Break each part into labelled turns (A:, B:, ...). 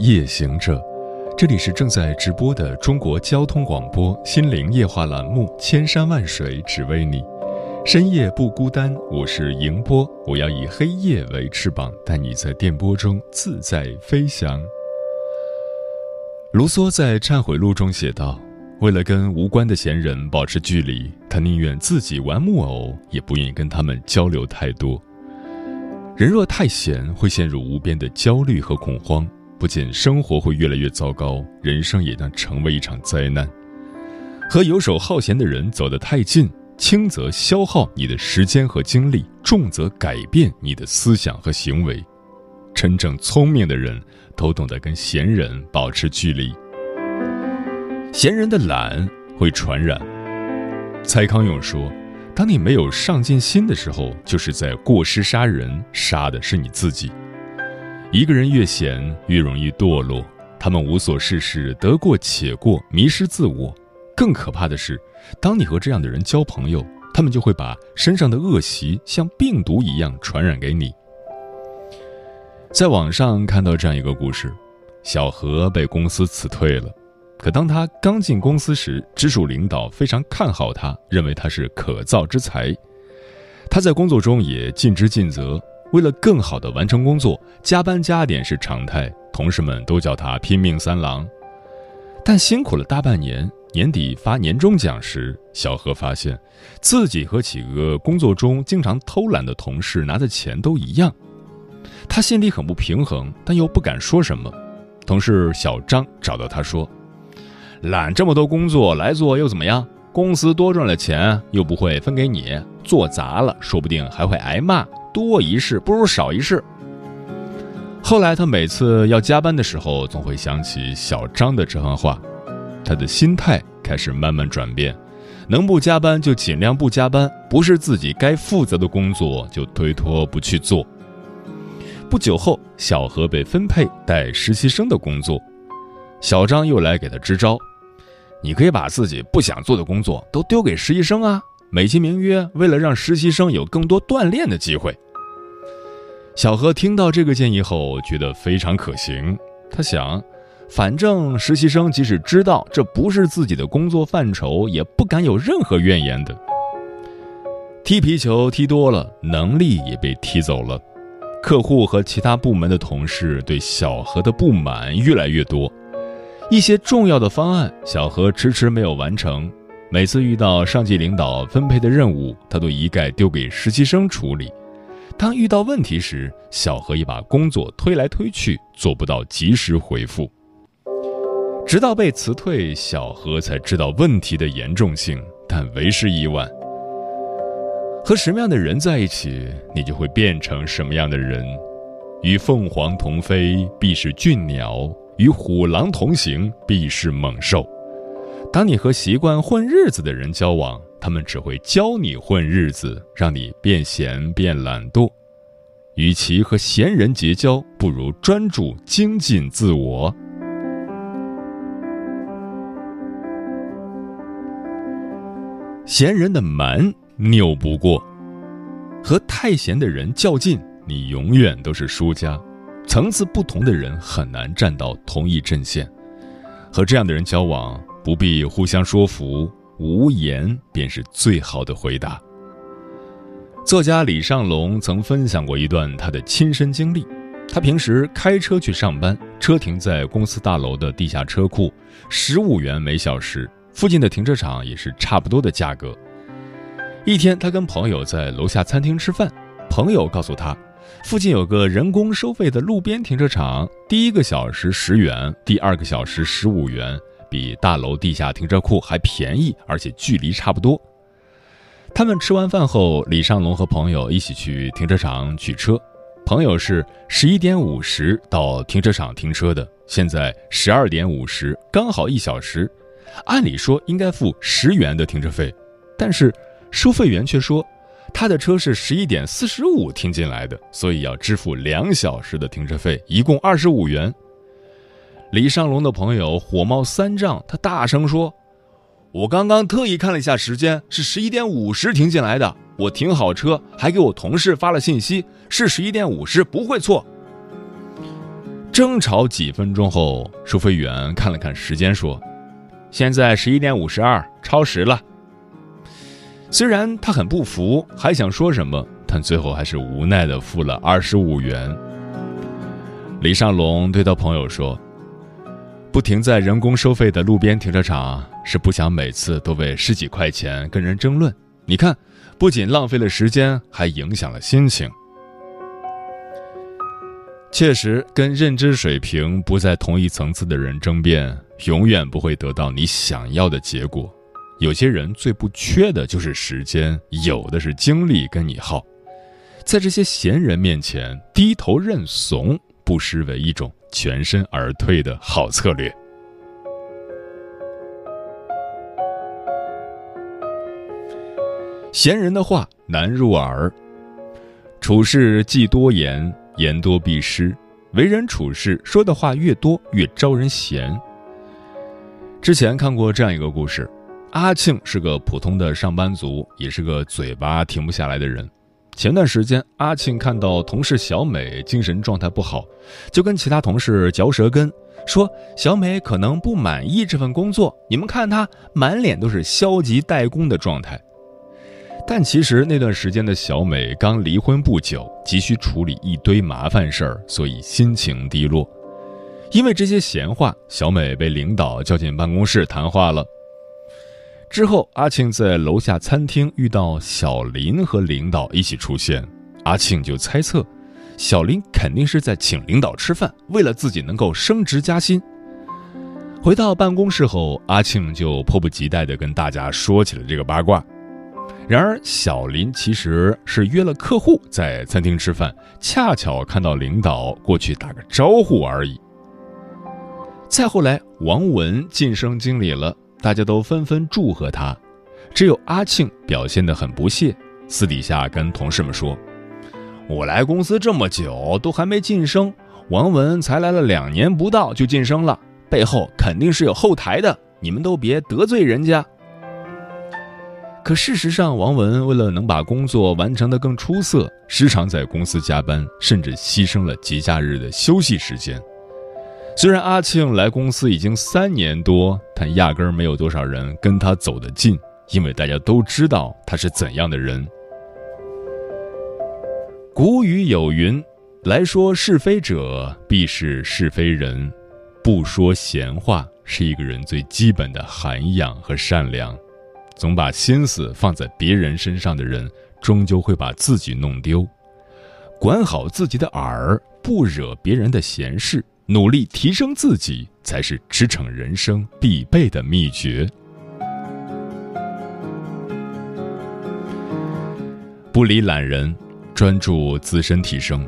A: 夜行者，这里是正在直播的中国交通广播心灵夜话栏目《千山万水只为你》，深夜不孤单，我是迎波，我要以黑夜为翅膀，带你在电波中自在飞翔。卢梭在《忏悔录》中写道：“为了跟无关的闲人保持距离，他宁愿自己玩木偶，也不愿意跟他们交流太多。”人若太闲，会陷入无边的焦虑和恐慌，不仅生活会越来越糟糕，人生也将成为一场灾难。和游手好闲的人走得太近，轻则消耗你的时间和精力，重则改变你的思想和行为。真正聪明的人都懂得跟闲人保持距离。闲人的懒会传染。蔡康永说。当你没有上进心的时候，就是在过失杀人，杀的是你自己。一个人越闲，越容易堕落。他们无所事事，得过且过，迷失自我。更可怕的是，当你和这样的人交朋友，他们就会把身上的恶习像病毒一样传染给你。在网上看到这样一个故事：小何被公司辞退了。可当他刚进公司时，直属领导非常看好他，认为他是可造之才。他在工作中也尽职尽责，为了更好地完成工作，加班加点是常态。同事们都叫他“拼命三郎”。但辛苦了大半年，年底发年终奖时，小何发现自己和几个工作中经常偷懒的同事拿的钱都一样。他心里很不平衡，但又不敢说什么。同事小张找到他说。揽这么多工作来做又怎么样？公司多赚了钱又不会分给你，做砸了说不定还会挨骂。多一事不如少一事。后来他每次要加班的时候，总会想起小张的这番话，他的心态开始慢慢转变，能不加班就尽量不加班，不是自己该负责的工作就推脱不去做。不久后，小何被分配带实习生的工作，小张又来给他支招。你可以把自己不想做的工作都丢给实习生啊，美其名曰为了让实习生有更多锻炼的机会。小何听到这个建议后，觉得非常可行。他想，反正实习生即使知道这不是自己的工作范畴，也不敢有任何怨言的。踢皮球踢多了，能力也被踢走了。客户和其他部门的同事对小何的不满越来越多。一些重要的方案，小何迟迟没有完成。每次遇到上级领导分配的任务，他都一概丢给实习生处理。当遇到问题时，小何也把工作推来推去，做不到及时回复。直到被辞退，小何才知道问题的严重性，但为时已晚。和什么样的人在一起，你就会变成什么样的人。与凤凰同飞，必是俊鸟。与虎狼同行，必是猛兽。当你和习惯混日子的人交往，他们只会教你混日子，让你变闲变懒惰。与其和闲人结交，不如专注精进自我。闲人的蛮拗不过，和太闲的人较劲，你永远都是输家。层次不同的人很难站到同一阵线，和这样的人交往不必互相说服，无言便是最好的回答。作家李尚龙曾分享过一段他的亲身经历：他平时开车去上班，车停在公司大楼的地下车库，十五元每小时，附近的停车场也是差不多的价格。一天，他跟朋友在楼下餐厅吃饭，朋友告诉他。附近有个人工收费的路边停车场，第一个小时十元，第二个小时十五元，比大楼地下停车库还便宜，而且距离差不多。他们吃完饭后，李尚龙和朋友一起去停车场取车，朋友是十一点五十到停车场停车的，现在十二点五十，刚好一小时。按理说应该付十元的停车费，但是收费员却说他的车是十一点四十五停进来的，所以要支付两小时的停车费，一共二十五元。李尚龙的朋友火冒三丈，他大声说：“我刚刚特意看了一下时间，是十一点五十停进来的。”我停好车，还给我同事发了信息，是十一点五十，不会错。争吵几分钟后，收费员看了看时间，说：“现在十一点五十二，超时了。”虽然他很不服，还想说什么，但最后还是无奈的付了二十五元。李尚龙对他朋友说：“不停在人工收费的路边停车场，是不想每次都为十几块钱跟人争论。你看。”不仅浪费了时间，还影响了心情。确实，跟认知水平不在同一层次的人争辩，永远不会得到你想要的结果。有些人最不缺的就是时间，有的是精力跟你耗。在这些闲人面前低头认怂，不失为一种全身而退的好策略。闲人的话难入耳，处事忌多言，言多必失。为人处事，说的话越多，越招人嫌。之前看过这样一个故事：阿庆是个普通的上班族，也是个嘴巴停不下来的人。前段时间，阿庆看到同事小美精神状态不好，就跟其他同事嚼舌根，说小美可能不满意这份工作。你们看她满脸都是消极怠工的状态。但其实那段时间的小美刚离婚不久，急需处理一堆麻烦事儿，所以心情低落。因为这些闲话，小美被领导叫进办公室谈话了。之后，阿庆在楼下餐厅遇到小林和领导一起出现，阿庆就猜测，小林肯定是在请领导吃饭，为了自己能够升职加薪。回到办公室后，阿庆就迫不及待地跟大家说起了这个八卦。然而，小林其实是约了客户在餐厅吃饭，恰巧看到领导过去打个招呼而已。再后来，王文晋升经理了，大家都纷纷祝贺他，只有阿庆表现得很不屑，私底下跟同事们说：“我来公司这么久都还没晋升，王文才来了两年不到就晋升了，背后肯定是有后台的，你们都别得罪人家。”可事实上，王文为了能把工作完成得更出色，时常在公司加班，甚至牺牲了节假日的休息时间。虽然阿庆来公司已经三年多，但压根儿没有多少人跟他走得近，因为大家都知道他是怎样的人。古语有云：“来说是非者，必是是非人。”不说闲话，是一个人最基本的涵养和善良。总把心思放在别人身上的人，终究会把自己弄丢。管好自己的耳，不惹别人的闲事，努力提升自己，才是驰骋人生必备的秘诀。不理懒人，专注自身提升；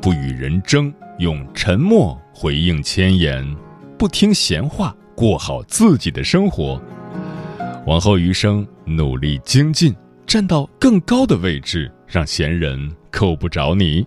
A: 不与人争，用沉默回应千言；不听闲话，过好自己的生活。往后余生，努力精进，站到更高的位置，让闲人够不着你。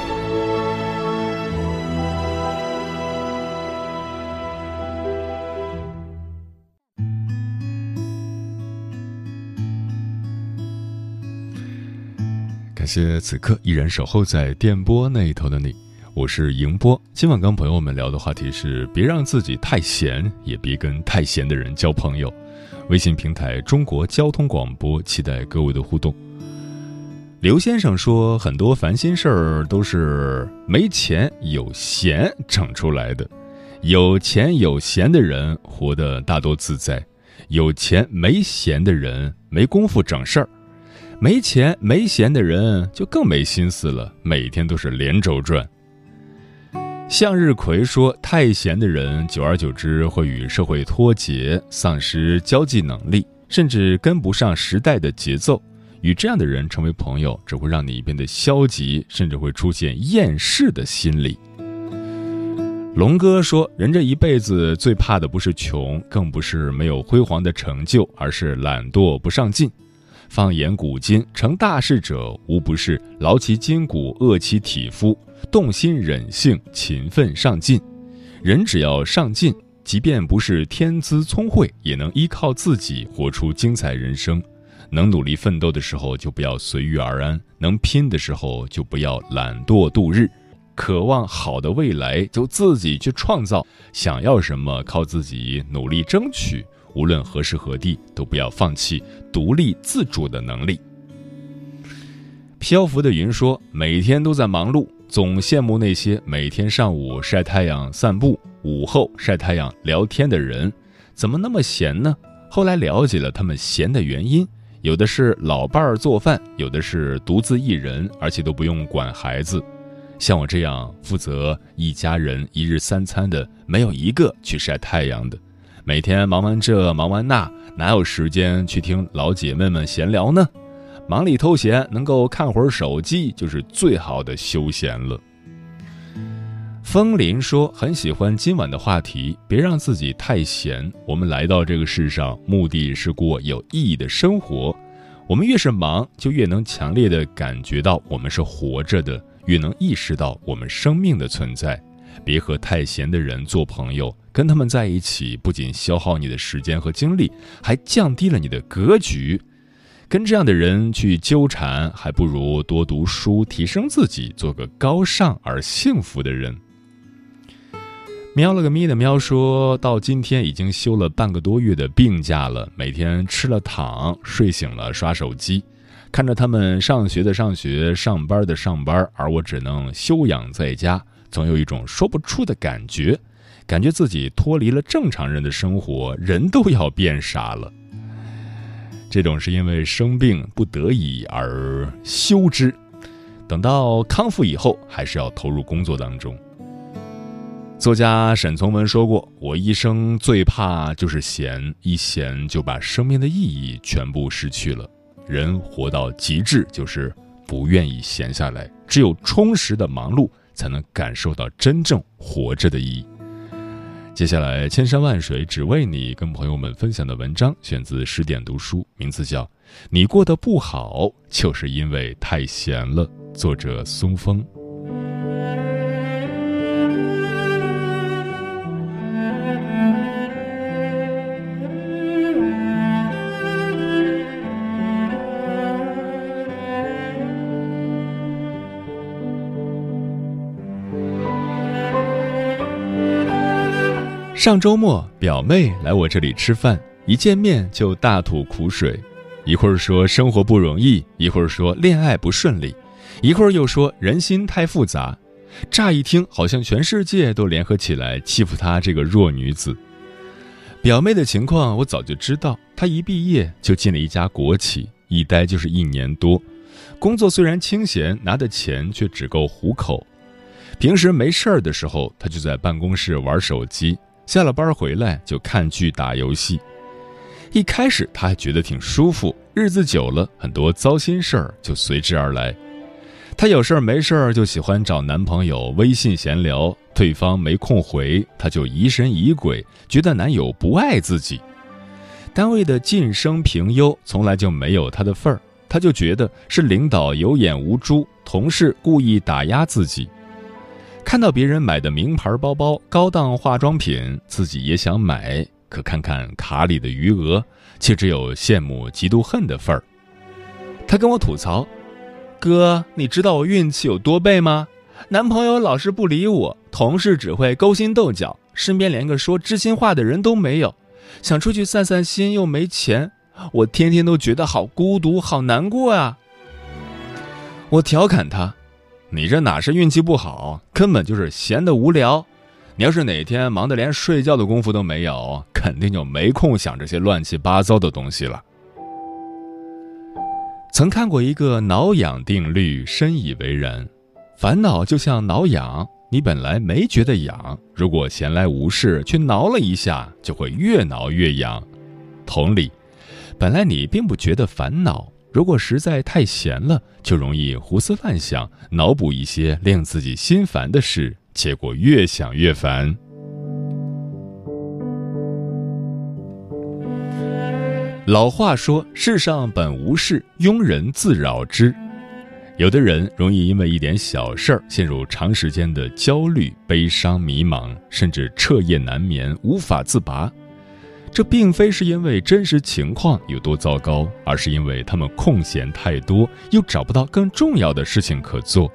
A: 谢此刻依然守候在电波那一头的你。我是迎波，今晚跟朋友们聊的话题是：别让自己太闲，也别跟太闲的人交朋友。微信平台中国交通广播，期待各位的互动。刘先生说，很多烦心事儿都是没钱有闲整出来的。有钱有闲的人活得大多自在，有钱没闲的人没工夫整事儿，没钱没闲的人就更没心思了，每天都是连轴转。向日葵说：“太闲的人，久而久之会与社会脱节，丧失交际能力，甚至跟不上时代的节奏。与这样的人成为朋友，只会让你变得消极，甚至会出现厌世的心理。”龙哥说：“人这一辈子最怕的不是穷，更不是没有辉煌的成就，而是懒惰不上进。放眼古今，成大事者无不是劳其筋骨，饿其体肤。”动心忍性，勤奋上进。人只要上进，即便不是天资聪慧，也能依靠自己活出精彩人生。能努力奋斗的时候，就不要随遇而安；能拼的时候，就不要懒惰度日。渴望好的未来，就自己去创造。想要什么，靠自己努力争取。无论何时何地，都不要放弃独立自主的能力。漂浮的云说：“每天都在忙碌。”总羡慕那些每天上午晒太阳散步，午后晒太阳聊天的人，怎么那么闲呢？后来了解了他们闲的原因，有的是老伴儿做饭，有的是独自一人，而且都不用管孩子。像我这样负责一家人一日三餐的，没有一个去晒太阳的。每天忙完这忙完那，哪有时间去听老姐妹们闲聊呢？忙里偷闲，能够看会儿手机，就是最好的休闲了。风铃说：“很喜欢今晚的话题，别让自己太闲。我们来到这个世上，目的是过有意义的生活。我们越是忙，就越能强烈的感觉到我们是活着的，越能意识到我们生命的存在。别和太闲的人做朋友，跟他们在一起，不仅消耗你的时间和精力，还降低了你的格局。”跟这样的人去纠缠，还不如多读书，提升自己，做个高尚而幸福的人。喵了个咪的喵说到今天已经休了半个多月的病假了，每天吃了躺，睡醒了刷手机，看着他们上学的上学，上班的上班，而我只能休养在家，总有一种说不出的感觉，感觉自己脱离了正常人的生活，人都要变傻了。这种是因为生病不得已而休之，等到康复以后，还是要投入工作当中。作家沈从文说过：“我一生最怕就是闲，一闲就把生命的意义全部失去了。人活到极致，就是不愿意闲下来，只有充实的忙碌，才能感受到真正活着的意义。”接下来，千山万水只为你，跟朋友们分享的文章选自十点读书，名字叫《你过得不好，就是因为太闲了》，作者松风。上周末，表妹来我这里吃饭，一见面就大吐苦水，一会儿说生活不容易，一会儿说恋爱不顺利，一会儿又说人心太复杂。乍一听，好像全世界都联合起来欺负她这个弱女子。表妹的情况我早就知道，她一毕业就进了一家国企，一待就是一年多，工作虽然清闲，拿的钱却只够糊口。平时没事儿的时候，她就在办公室玩手机。下了班回来就看剧打游戏，一开始他还觉得挺舒服，日子久了，很多糟心事儿就随之而来。他有事儿没事儿就喜欢找男朋友微信闲聊，对方没空回，他就疑神疑鬼，觉得男友不爱自己。单位的晋升评优从来就没有他的份儿，他就觉得是领导有眼无珠，同事故意打压自己。看到别人买的名牌包包、高档化妆品，自己也想买，可看看卡里的余额，却只有羡慕、嫉妒、恨的份儿。他跟我吐槽：“哥，你知道我运气有多背吗？男朋友老是不理我，同事只会勾心斗角，身边连个说知心话的人都没有。想出去散散心又没钱，我天天都觉得好孤独、好难过啊。我调侃他：“你这哪是运气不好，根本就是闲得无聊。你要是哪天忙得连睡觉的功夫都没有，肯定就没空想这些乱七八糟的东西了。”曾看过一个挠痒定律，深以为然。烦恼就像挠痒，你本来没觉得痒，如果闲来无事去挠了一下，就会越挠越痒。同理，本来你并不觉得烦恼，如果实在太闲了，就容易胡思乱想，脑补一些令自己心烦的事，结果越想越烦。老话说：“世上本无事，庸人自扰之。”有的人容易因为一点小事儿陷入长时间的焦虑、悲伤、迷茫，甚至彻夜难眠、无法自拔。这并非是因为真实情况有多糟糕，而是因为他们空闲太多，又找不到更重要的事情可做。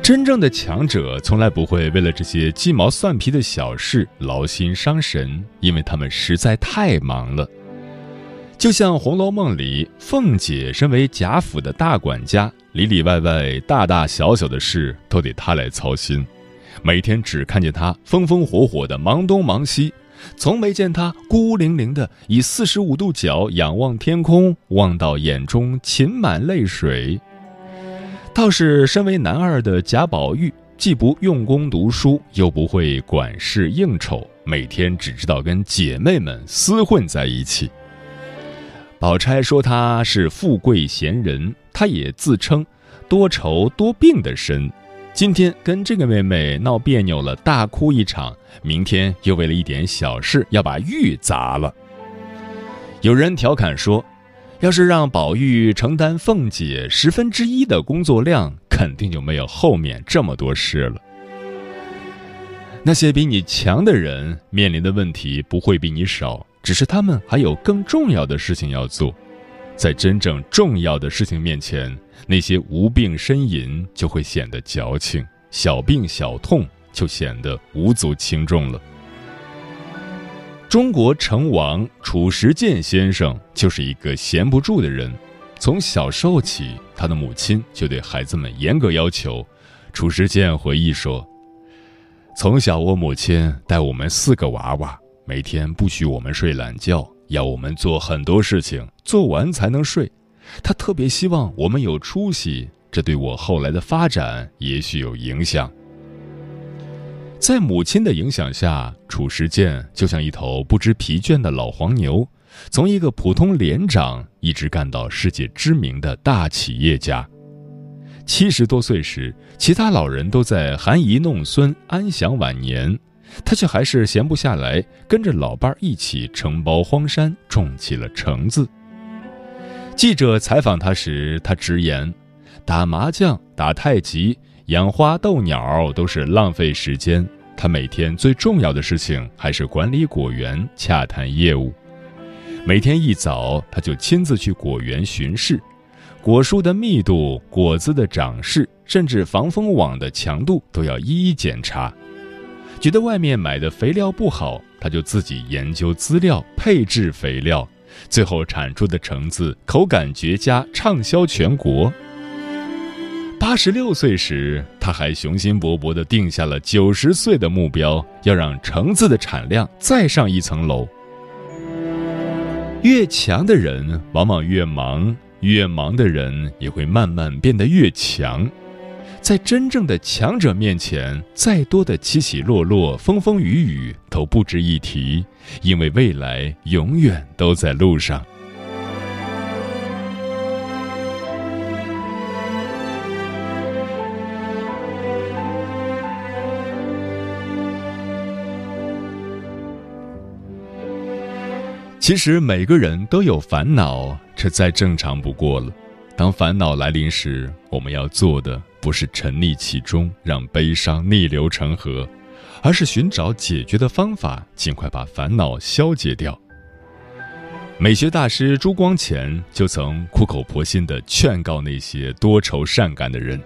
A: 真正的强者从来不会为了这些鸡毛蒜皮的小事劳心伤神，因为他们实在太忙了。就像《红楼梦》里，凤姐身为贾府的大管家，里里外外大大小小的事都得她来操心，每天只看见她风风火火的忙东忙西，从没见他孤零零的以四十五度角仰望天空，望到眼中噙满泪水。倒是身为男二的贾宝玉，既不用功读书，又不会管事应酬，每天只知道跟姐妹们厮混在一起。宝钗说他是富贵闲人，他也自称多愁多病的身。今天跟这个妹妹闹别扭了，大哭一场；明天又为了一点小事要把玉砸了。有人调侃说，要是让宝玉承担凤姐十分之一的工作量，肯定就没有后面这么多事了。那些比你强的人面临的问题不会比你少。只是他们还有更重要的事情要做，在真正重要的事情面前，那些无病呻吟就会显得矫情，小病小痛就显得无足轻重了。中国成王褚时健先生就是一个闲不住的人，从小时候起，他的母亲就对孩子们严格要求。褚时健回忆说：“从小，我母亲带我们四个娃娃。”每天不许我们睡懒觉，要我们做很多事情，做完才能睡。他特别希望我们有出息，这对我后来的发展也许有影响。在母亲的影响下，褚时健就像一头不知疲倦的老黄牛，从一个普通连长一直干到世界知名的大企业家。七十多岁时，其他老人都在含饴弄孙，安享晚年。他却还是闲不下来，跟着老伴儿一起承包荒山，种起了橙子。记者采访他时，他直言：“打麻将、打太极、养花逗鸟都是浪费时间。他每天最重要的事情还是管理果园、洽谈业务。每天一早，他就亲自去果园巡视，果树的密度、果子的长势，甚至防风网的强度，都要一一检查。”觉得外面买的肥料不好，他就自己研究资料，配置肥料，最后产出的橙子口感绝佳，畅销全国。八十六岁时，他还雄心勃勃地定下了九十岁的目标，要让橙子的产量再上一层楼。越强的人往往越忙，越忙的人也会慢慢变得越强。在真正的强者面前，再多的起起落落、风风雨雨都不值一提，因为未来永远都在路上。其实每个人都有烦恼，这再正常不过了。当烦恼来临时，我们要做的。不是沉溺其中，让悲伤逆流成河，而是寻找解决的方法，尽快把烦恼消解掉。美学大师朱光潜就曾苦口婆心地劝告那些多愁善感的人：“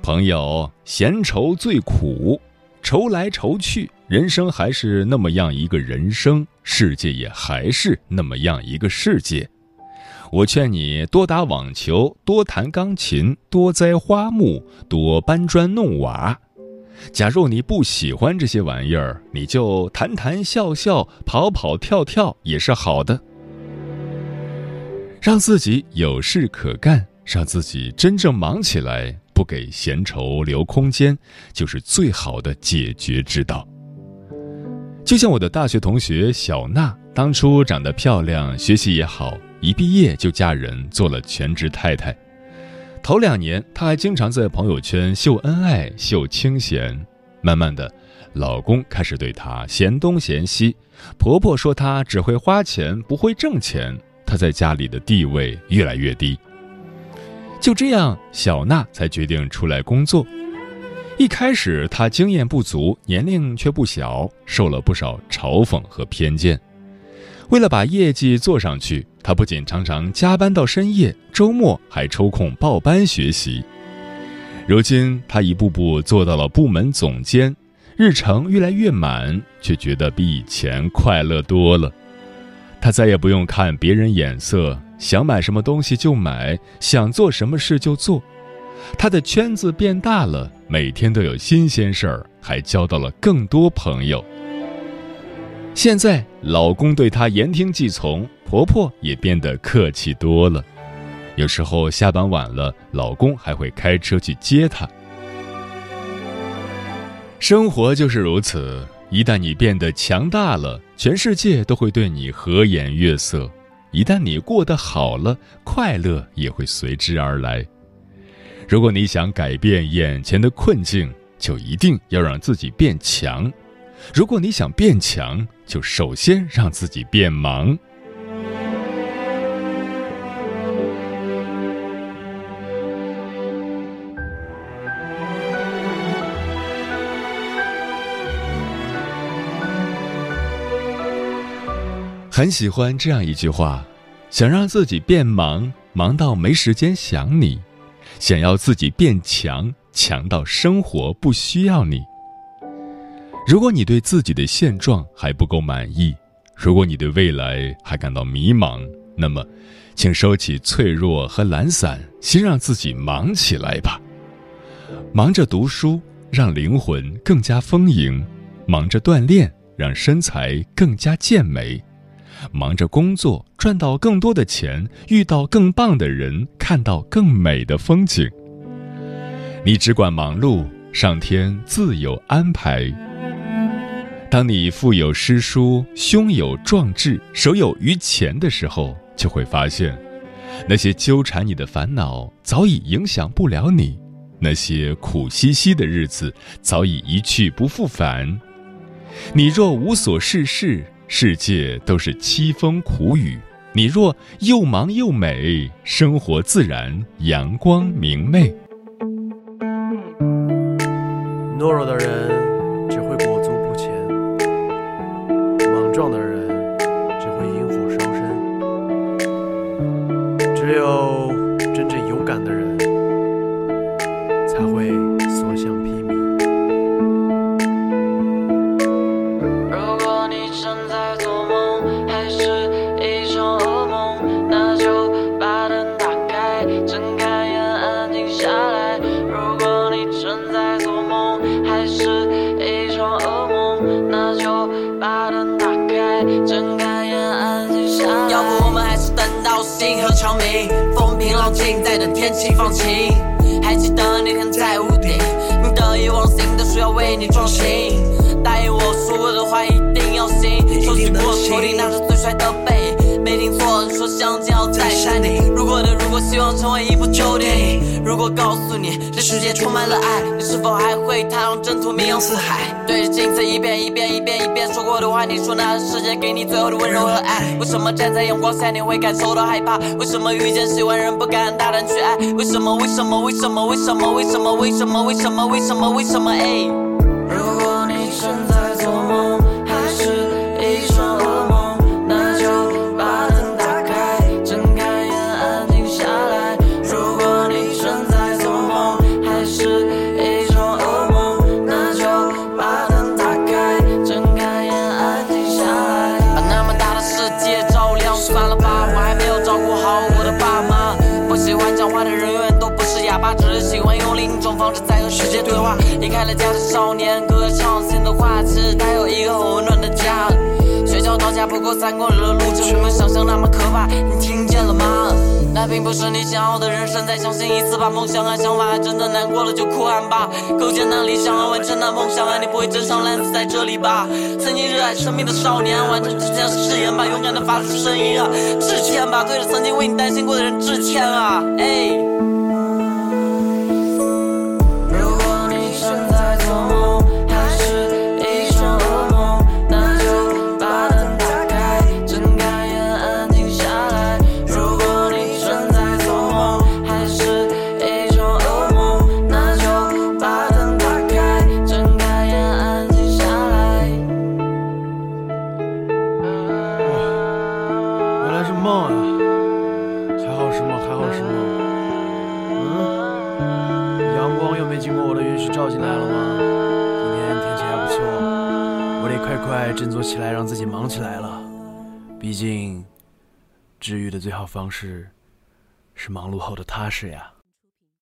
A: 朋友，闲愁最苦，愁来愁去，人生还是那么样一个人生，世界也还是那么样一个世界。我劝你多打网球，多弹钢琴，多栽花木，多搬砖弄瓦。假如你不喜欢这些玩意儿，你就谈谈笑笑、跑跑跳跳也是好的。让自己有事可干，让自己真正忙起来，不给闲愁留空间，就是最好的解决之道。就像我的大学同学小娜，当初长得漂亮，学习也好，一毕业就嫁人做了全职太太。头两年，她还经常在朋友圈秀恩爱、秀清闲。慢慢的，老公开始对她嫌东嫌西，婆婆说她只会花钱，不会挣钱，她在家里的地位越来越低。就这样，小娜才决定出来工作。一开始，她经验不足，年龄却不小，受了不少嘲讽和偏见。为了把业绩做上去，他不仅常常加班到深夜，周末还抽空报班学习。如今，他一步步做到了部门总监，日程越来越满，却觉得比以前快乐多了。他再也不用看别人眼色，想买什么东西就买，想做什么事就做。他的圈子变大了，每天都有新鲜事儿，还交到了更多朋友。现在，老公对她言听计从，婆婆也变得客气多了。有时候下班晚了，老公还会开车去接她。生活就是如此，一旦你变得强大了，全世界都会对你和颜悦色；一旦你过得好了，快乐也会随之而来。如果你想改变眼前的困境，就一定要让自己变强。如果你想变强，就首先让自己变忙。很喜欢这样一句话：想让自己变忙，忙到没时间想你；想要自己变强，强到生活不需要你。如果你对自己的现状还不够满意，如果你对未来还感到迷茫，那么，请收起脆弱和懒散，先让自己忙起来吧。忙着读书，让灵魂更加丰盈；忙着锻炼，让身材更加健美；忙着工作，赚到更多的钱，遇到更棒的人，看到更美的风景。你只管忙碌，上天自有安排。当你腹有诗书、胸有壮志、手有余钱的时候，就会发现，那些纠缠你的烦恼早已影响不了你，那些苦兮兮的日子早已一去不复返。你若无所事事，世界都是凄风苦雨；你若又忙又美，生活自然阳光明媚。
B: 懦弱的人。
C: 星河长明，风平浪静，在等天气放晴。还记得那天在屋顶，你得意忘形的说要为你装行，答应我说过的话一定要行。收起过头顶那是最帅的背，没听错，你说相见要在山顶。如果的如果，希望成为一部旧电影。如果告诉你这世界充满了爱，你是否还会踏上征途，名扬四海？对着镜子一遍一遍一遍说过的话，你说那是世界给你最后的温柔。和爱。为什么站在阳光下你会感受到害怕？为什么遇见喜欢人不敢大胆去爱？为什么？为什么？为什么？为什么？为什么？为什么？为什么？为什么？为什么？哎，
B: 不是你想要的人生，再相信一次吧梦想和想法，真的难过了就哭喊吧。构建那理想和完成那梦想，啊你不会真上烂死在这里吧？曾经热爱生命的少年，完成之前的誓言吧，勇敢的发出声音啊，致歉吧，对着曾经为你担心过的人致歉啊，哎。
D: 治愈的最好方式是忙碌后的踏实呀。